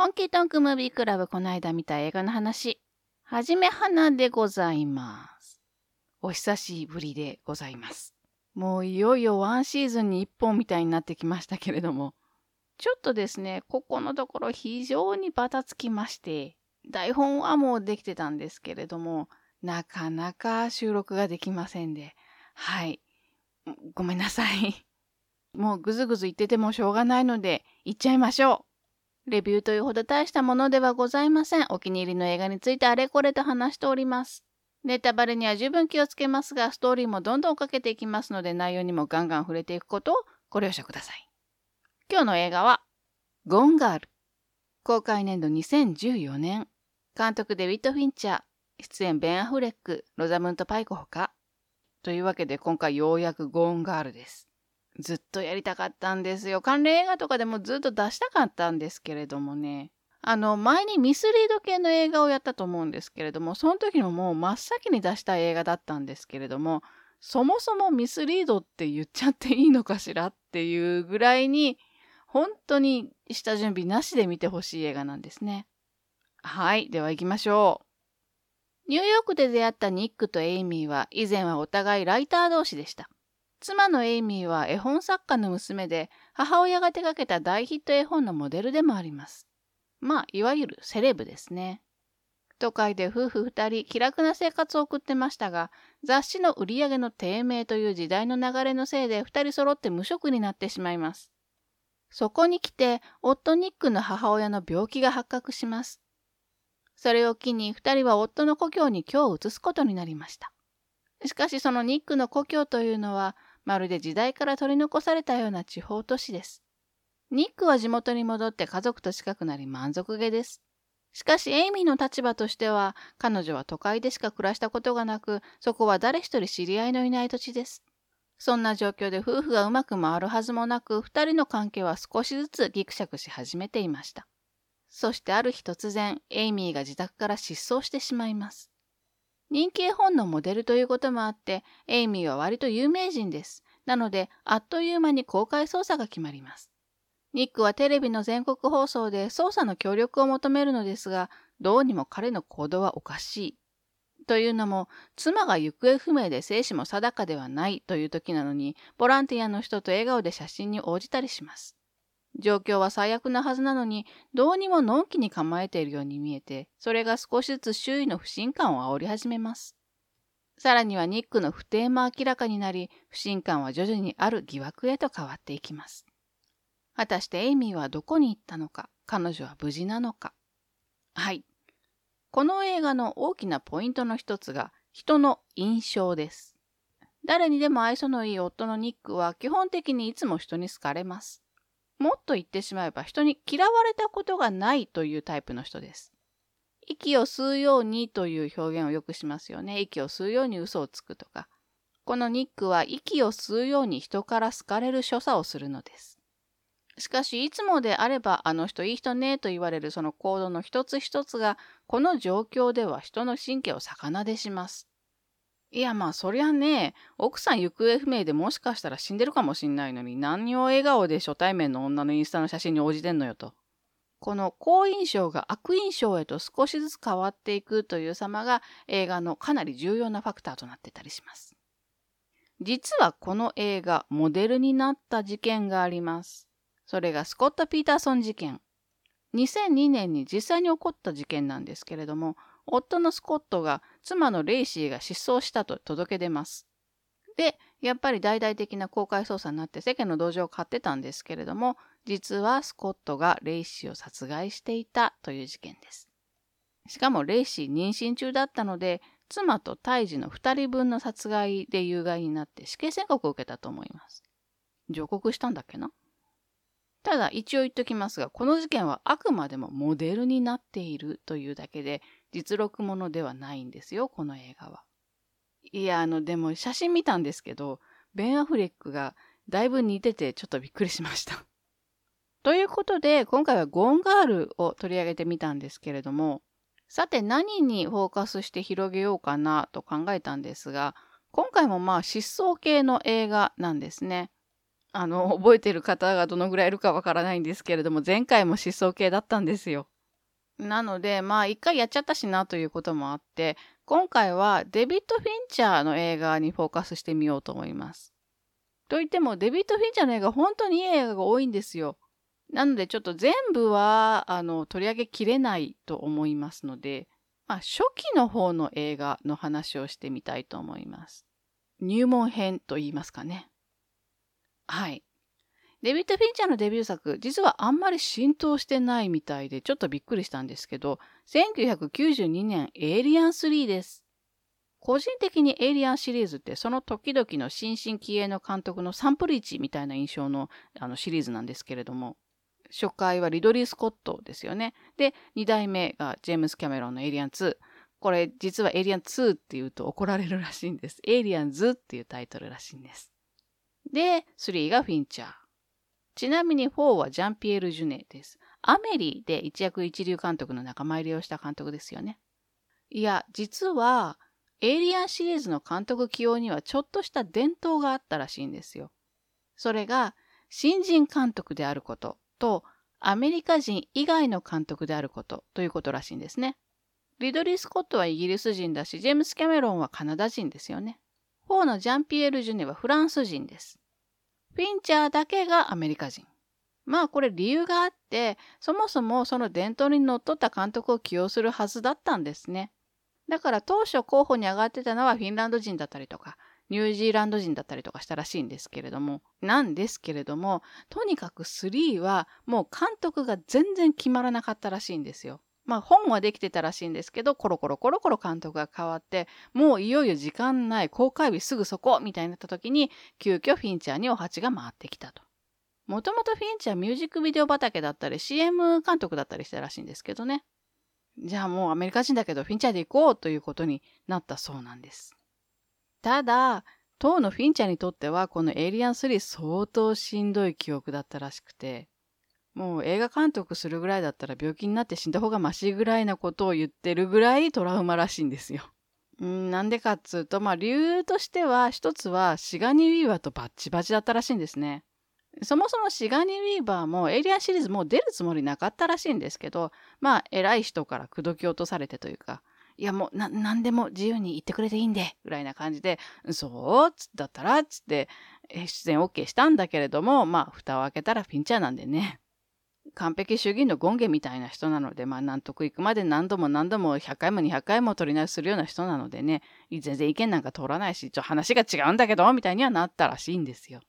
本気トンクムービークラブこの間見た映画の話。はじめはなでございます。お久しぶりでございます。もういよいよワンシーズンに一本みたいになってきましたけれども、ちょっとですね、ここのところ非常にバタつきまして、台本はもうできてたんですけれども、なかなか収録ができませんで、はい。ごめんなさい。もうぐずぐず言っててもしょうがないので、行っちゃいましょう。レビューというほど大したものではございません。お気に入りの映画についてあれこれと話しております。ネタバレには十分気をつけますが、ストーリーもどんどんかけていきますので、内容にもガンガン触れていくことをご了承ください。今日の映画は、ゴンガール。公開年度2014年。監督デビッド・フィンチャー。出演ベン・アフレック、ロザムント・パイコほか。というわけで今回ようやくゴーンガールです。ずっとやりたかったんですよ。関連映画とかでもずっと出したかったんですけれどもね。あの、前にミスリード系の映画をやったと思うんですけれども、その時ももう真っ先に出した映画だったんですけれども、そもそもミスリードって言っちゃっていいのかしらっていうぐらいに、本当に下準備なしで見てほしい映画なんですね。はい、では行きましょう。ニューヨークで出会ったニックとエイミーは以前はお互いライター同士でした。妻のエイミーは絵本作家の娘で、母親が手掛けた大ヒット絵本のモデルでもあります。まあ、いわゆるセレブですね。都会で夫婦二人気楽な生活を送ってましたが、雑誌の売り上げの低迷という時代の流れのせいで二人揃って無職になってしまいます。そこに来て、夫ニックの母親の病気が発覚します。それを機に二人は夫の故郷に居を移すことになりました。しかしそのニックの故郷というのは、まるで時代から取り残されたような地方都市です。ニックは地元に戻って家族と近くなり満足げです。しかしエイミーの立場としては、彼女は都会でしか暮らしたことがなく、そこは誰一人知り合いのいない土地です。そんな状況で夫婦がうまく回るはずもなく、二人の関係は少しずつギクシャクし始めていました。そしてある日突然、エイミーが自宅から失踪してしまいます。人気絵本のモデルということもあって、エイミーは割と有名人です。なので、あっという間に公開捜査が決まります。ニックはテレビの全国放送で捜査の協力を求めるのですが、どうにも彼の行動はおかしい。というのも、妻が行方不明で生死も定かではないという時なのに、ボランティアの人と笑顔で写真に応じたりします。状況は最悪なはずなのに、どうにものんきに構えているように見えて、それが少しずつ周囲の不信感を煽り始めます。さらにはニックの不定も明らかになり、不信感は徐々にある疑惑へと変わっていきます。果たしてエイミーはどこに行ったのか、彼女は無事なのか。はい。この映画の大きなポイントの一つが、人の印象です。誰にでも愛想のいい夫のニックは基本的にいつも人に好かれます。もっと言ってしまえば人に嫌われたことがないというタイプの人です。息を吸うようにという表現をよくしますよね。息を吸うように嘘をつくとか。このニックは息を吸うように人から好かれる所作をするのです。しかし、いつもであれば、あの人いい人ねと言われるその行動の一つ一つが、この状況では人の神経を逆なでします。いやまあそりゃね、奥さん行方不明でもしかしたら死んでるかもしんないのに何を笑顔で初対面の女のインスタの写真に応じてんのよと。この好印象が悪印象へと少しずつ変わっていくという様が映画のかなり重要なファクターとなってたりします。実はこの映画、モデルになった事件があります。それがスコット・ピーターソン事件。2002年に実際に起こった事件なんですけれども、夫のスコットが妻のレイシーが失踪したと届け出ます。で、やっぱり大々的な公開捜査になって世間の同情を買ってたんですけれども、実はスコットがレイシーを殺害していたという事件です。しかもレイシー妊娠中だったので、妻と胎児の2人分の殺害で有害になって死刑宣告を受けたと思います。上告したんだっけな？ただ一応言っときますが、この事件はあくまでもモデルになっているというだけで、実録ものではないんですよ、この映画は。いや、あの、でも写真見たんですけど、ベン・アフレックがだいぶ似ててちょっとびっくりしました。ということで、今回はゴンガールを取り上げてみたんですけれども、さて何にフォーカスして広げようかなと考えたんですが、今回もまあ失踪系の映画なんですね。あの、覚えてる方がどのぐらいいるかわからないんですけれども、前回も失踪系だったんですよ。なので、まあ、一回やっちゃったしなということもあって、今回はデビッド・フィンチャーの映画にフォーカスしてみようと思います。といっても、デビッド・フィンチャーの映画、本当にいい映画が多いんですよ。なので、ちょっと全部は、あの、取り上げきれないと思いますので、まあ、初期の方の映画の話をしてみたいと思います。入門編と言いますかね。はい。デビッド・フィンチャーのデビュー作、実はあんまり浸透してないみたいで、ちょっとびっくりしたんですけど、1992年、エイリアン3です。個人的にエイリアンシリーズってその時々の新進気鋭の監督のサンプル1みたいな印象のあのシリーズなんですけれども、初回はリドリー・スコットですよね。で、2代目がジェームス・キャメロンのエイリアン2。これ実はエイリアン2って言うと怒られるらしいんです。エイリアンズっていうタイトルらしいんです。で、3がフィンチャー。ちなみに4はジャンピエール・ジュネです。アメリで一躍一流監督の仲間入りをした監督ですよね。いや、実は、エイリアンシリーズの監督起用にはちょっとした伝統があったらしいんですよ。それが、新人監督であることと、アメリカ人以外の監督であることということらしいんですね。リドリー・スコットはイギリス人だし、ジェームス・キャメロンはカナダ人ですよね。4のジャンピエール・ジュネはフランス人です。フィンチャーだけがアメリカ人。まあこれ理由があって、そもそもその伝統にのっとった監督を起用するはずだったんですね。だから当初候補に上がってたのはフィンランド人だったりとか、ニュージーランド人だったりとかしたらしいんですけれども、なんですけれども、とにかく3はもう監督が全然決まらなかったらしいんですよ。まあ本はできてたらしいんですけど、コロコロコロコロ監督が変わって、もういよいよ時間ない、公開日すぐそこみたいになった時に、急遽フィンチャーにお鉢が回ってきたと。もともとフィンチャーミュージックビデオ畑だったり CM 監督だったりしたらしいんですけどね。じゃあもうアメリカ人だけどフィンチャーで行こうということになったそうなんです。ただ、当のフィンチャーにとってはこのエイリアン3相当しんどい記憶だったらしくて、もう映画監督するぐらいだったら病気になって死んだ方がマシぐらいなことを言ってるぐらいトラウマらしいんですよ。んなんでかっつうと、まあ理由としては一つはシガニー・ウィーバーとバッチバチだったらしいんですね。そもそもシガニー・ウィーバーもエイリアンシリーズもう出るつもりなかったらしいんですけど、まあ偉い人から口説き落とされてというか、いやもうな、なんでも自由に言ってくれていいんで、ぐらいな感じで、そうつだったら、つって、出演 OK したんだけれども、まあ蓋を開けたらピンチャーなんでね。完璧主義の権限みたいな人なので、まあ納得いくまで何度も何度も100回も200回も取り直しするような人なのでね、全然意見なんか通らないし、ちょ話が違うんだけど、みたいにはなったらしいんですよ。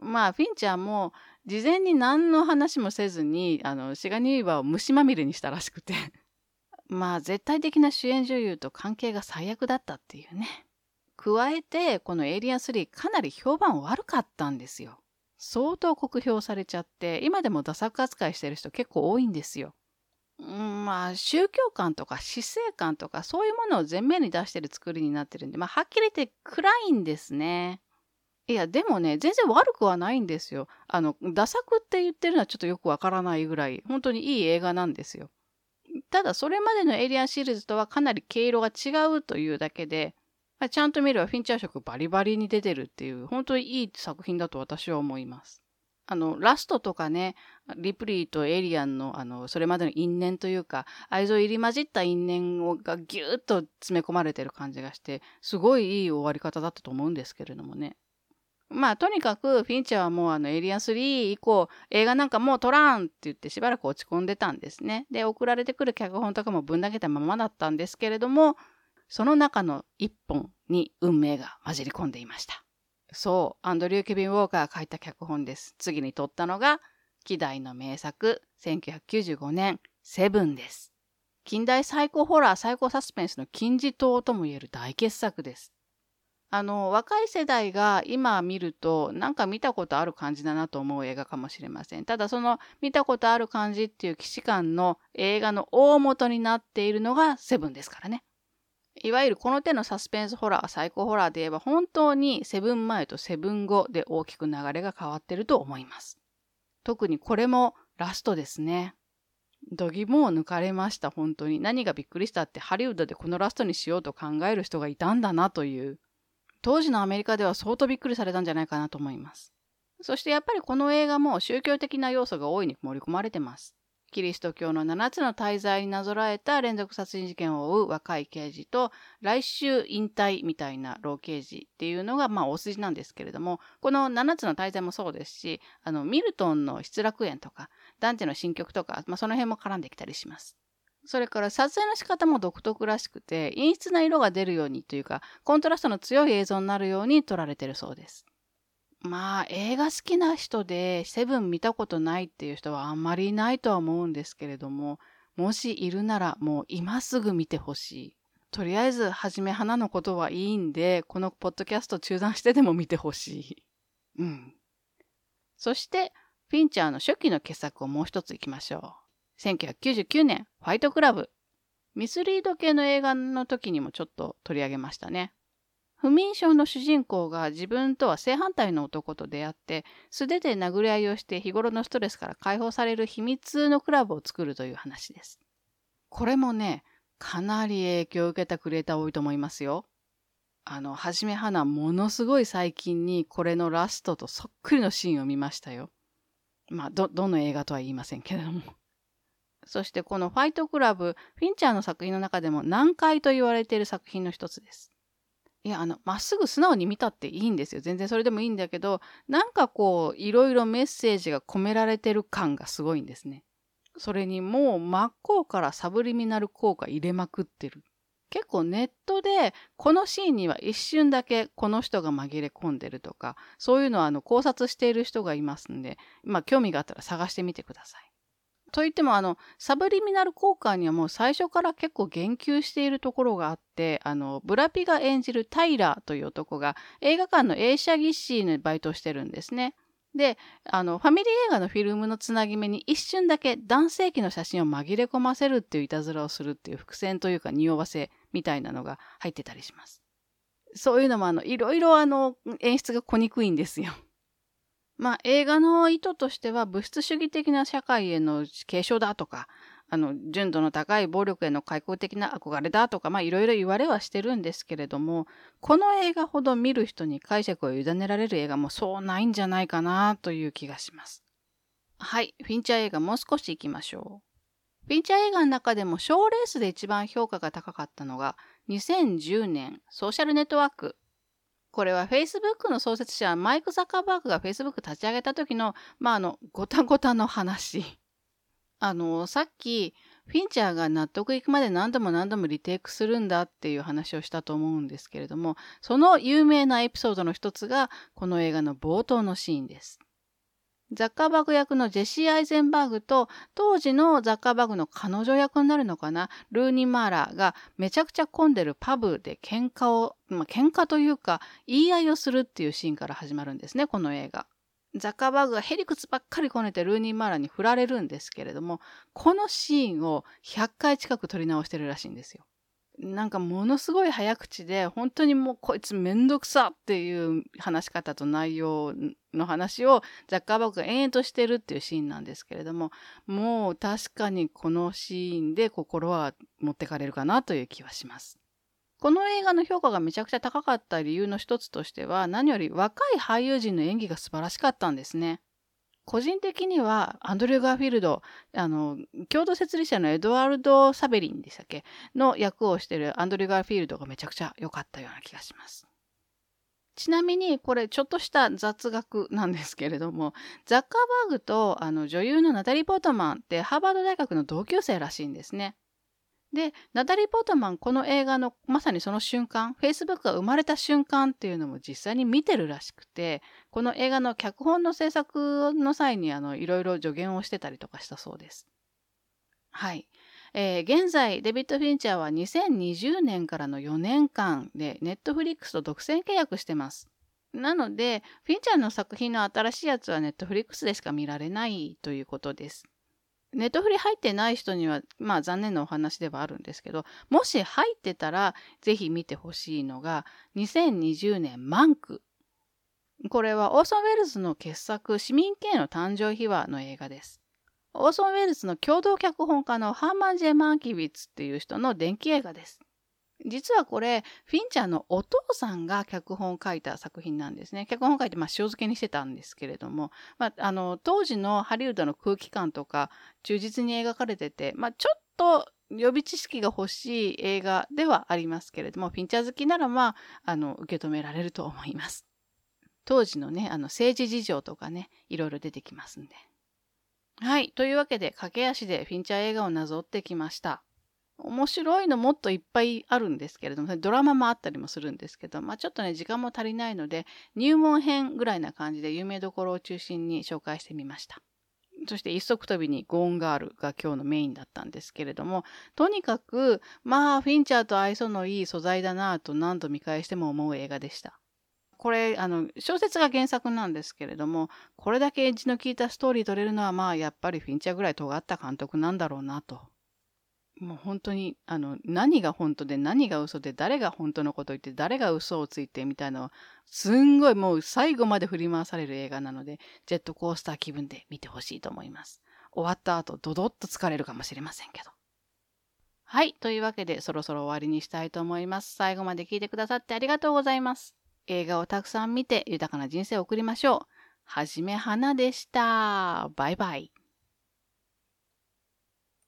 まあ、フィンチャーも事前に何の話もせずに、あの、シガニーバを虫まみれにしたらしくて まあ、絶対的な主演女優と関係が最悪だったっていうね。加えて、このエイリアン3かなり評判悪かったんですよ。相当酷評されちゃって、今でもダサ扱いしてる人結構多いんですよ。ん、まあ、宗教観とか死生観とかそういうものを前面に出してる作りになってるんで、まあ、はっきり言って暗いんですね。いや、でもね、全然悪くはないんですよ。あの、ダサくって言ってるのはちょっとよくわからないぐらい、本当にいい映画なんですよ。ただ、それまでのエイリアンシリーズとはかなり毛色が違うというだけで、まあ、ちゃんと見ればフィンチャー色バリバリに出てるっていう、本当にいい作品だと私は思います。あの、ラストとかね、リプリーとエイリアンの、あの、それまでの因縁というか、愛情入り混じった因縁をがギューッと詰め込まれてる感じがして、すごいいい終わり方だったと思うんですけれどもね。まあ、とにかく、フィンチャーはもうあの、エイリアン3以降、映画なんかもう撮らんって言ってしばらく落ち込んでたんですね。で、送られてくる脚本とかもぶん投げたままだったんですけれども、その中の一本に運命が混じり込んでいました。そう、アンドリュー・ケビン・ウォーカーが書いた脚本です。次に撮ったのが、希代の名作、1995年、セブンです。近代最高ホラー、最高サスペンスの金字塔ともいえる大傑作です。あの、若い世代が今見ると、なんか見たことある感じだなと思う映画かもしれません。ただその見たことある感じっていう既視感の映画の大元になっているのがセブンですからね。いわゆるこの手のサスペンスホラー、サイコホラーで言えば本当にセブン前とセブン後で大きく流れが変わってると思います。特にこれもラストですね。度肝を抜かれました、本当に。何がびっくりしたってハリウッドでこのラストにしようと考える人がいたんだなという。当時のアメリカでは相当びっくりされたんじゃないかなと思います。そしてやっぱりこの映画も宗教的な要素が大いに盛り込まれてます。キリスト教の7つの大罪になぞらえた連続殺人事件を追う若い刑事と来週引退みたいな老刑事っていうのがまあ大筋なんですけれどもこの7つの大罪もそうですしあのミルトンの失楽園とかダンテの新曲とか、まあ、その辺も絡んできたりします。それから撮影の仕方も独特らしくて陰湿な色が出るようにというかコントラストの強い映像になるように撮られてるそうです。まあ映画好きな人でセブン見たことないっていう人はあんまりいないとは思うんですけれどももしいるならもう今すぐ見てほしい。とりあえずはじめ花のことはいいんでこのポッドキャスト中断してでも見てほしい。うん。そしてフィンチャーの初期の傑作をもう一ついきましょう。1999年ファイトクラブ。ミスリード系の映画の時にもちょっと取り上げましたね。不眠症の主人公が自分とは正反対の男と出会って素手で殴り合いをして日頃のストレスから解放される秘密のクラブを作るという話です。これもね、かなり影響を受けたクリエイター多いと思いますよ。あの、はじめはな、ものすごい最近にこれのラストとそっくりのシーンを見ましたよ。まあ、ど、どの映画とは言いませんけれども。そしてこのファイトクラブ、フィンチャーの作品の中でも難解と言われている作品の一つです。いや、あの、まっすぐ素直に見たっていいんですよ。全然それでもいいんだけど、なんかこう、いろいろメッセージが込められてる感がすごいんですね。それにもう真っ向からサブリミナル効果入れまくってる。結構ネットでこのシーンには一瞬だけこの人が紛れ込んでるとかそういうのはあの考察している人がいますんでまあ興味があったら探してみてください。といってもあのサブリミナル効果にはもう最初から結構言及しているところがあってあのブラピが演じるタイラーという男が映画館の映写技師のバイトをしてるんですね。であのファミリー映画のフィルムのつなぎ目に一瞬だけ男性器の写真を紛れ込ませるっていういたずらをするっていう伏線というか匂わせみたいなのが入ってたりします。そういうのもあのいろいろあの演出が小にくいんですよ。まあ映画の意図としては物質主義的な社会への継承だとか、あの純度の高い暴力への開口的な憧れだとか、まあいろいろ言われはしてるんですけれども、この映画ほど見る人に解釈を委ねられる映画もそうないんじゃないかなという気がします。はい、フィンチャー映画もう少し行きましょう。フィンチャー映画の中でも賞レースで一番評価が高かったのが2010年ソーシャルネットワークこれは Facebook の創設者マイク・ザッカーバーグが Facebook 立ち上げた時の、まあ、あの、ごたごたの話。あの、さっき、フィンチャーが納得いくまで何度も何度もリテイクするんだっていう話をしたと思うんですけれども、その有名なエピソードの一つが、この映画の冒頭のシーンです。ザッカーバーグ役のジェシー・アイゼンバーグと当時のザッカーバーグの彼女役になるのかな？ルーニー・マーラーがめちゃくちゃ混んでるパブで喧嘩を、まあ、喧嘩というか言い合いをするっていうシーンから始まるんですねこの映画。ザッカーバーグがヘリクツばっかりこねてルーニー・マーラーに振られるんですけれどもこのシーンを100回近く撮り直してるらしいんですよ。なんかものすごい早口で本当にもうこいつめんどくさっていう話し方と内容の話をザッカーバーグが延々としてるっていうシーンなんですけれどももう確かにこのシーンで心は持ってかれるかなという気はします。この映画の評価がめちゃくちゃ高かった理由の一つとしては何より若い俳優陣の演技が素晴らしかったんですね。個人的にはアンドリュー・ガーフィールドあの共同設立者のエドワルド・サベリンでしたっけ？の役をしてるアンドリュー・ガーフィールドがめちゃくちゃ良かったような気がします。ちなみにこれちょっとした雑学なんですけれどもザッカーバーグとあの女優のナタリー・ポートマンってハーバード大学の同級生らしいんですね。で、ナタリー・ポートマン、この映画のまさにその瞬間、Facebook が生まれた瞬間っていうのも実際に見てるらしくて、この映画の脚本の制作の際にあのいろいろ助言をしてたりとかしたそうです。はい。えー、現在、デビッド・フィンチャーは2020年からの4年間でネットフリックスと独占契約してます。なので、フィンチャーの作品の新しいやつはネットフリックスでしか見られないということです。ネットフリ入ってない人には、まあ残念なお話ではあるんですけど、もし入ってたら、ぜひ見てほしいのが、2020年マンク。これはオーソン・ウェルズの傑作、市民権の誕生秘話の映画です。オーソン・ウェルズの共同脚本家のハーマン・ジェ・マンキビッツっていう人の電気映画です。実はこれ、フィンチャーのお父さんが脚本を書いた作品なんですね。脚本を書いて、まあ、塩漬けにしてたんですけれども、まあ、あの、当時のハリウッドの空気感とか、忠実に描かれてて、まあ、ちょっと予備知識が欲しい映画ではありますけれども、フィンチャー好きなら、まあ、あの、受け止められると思います。当時のね、あの、政治事情とかね、いろいろ出てきますんで。はい。というわけで、駆け足でフィンチャー映画をなぞってきました。面白いのもっといっぱいあるんですけれども、ドラマもあったりもするんですけど、まあちょっとね、時間も足りないので、入門編ぐらいな感じで有名どころを中心に紹介してみました。そして一足飛びにゴーンガールが今日のメインだったんですけれども、とにかく、まあフィンチャーと愛想のいい素材だなぁと何度見返しても思う映画でした。これ、あの、小説が原作なんですけれども、これだけエッジの効いたストーリー撮れるのは、まあやっぱりフィンチャーぐらい尖った監督なんだろうなともう本当にあの何が本当で何が嘘で誰が本当のこと言って誰が嘘をついてみたいなのすんごいもう最後まで振り回される映画なのでジェットコースター気分で見てほしいと思います。終わった後ドドッと疲れるかもしれませんけど。はい。というわけでそろそろ終わりにしたいと思います。最後まで聞いてくださってありがとうございます。映画をたくさん見て豊かな人生を送りましょう。はじめはなでした。バイバイ。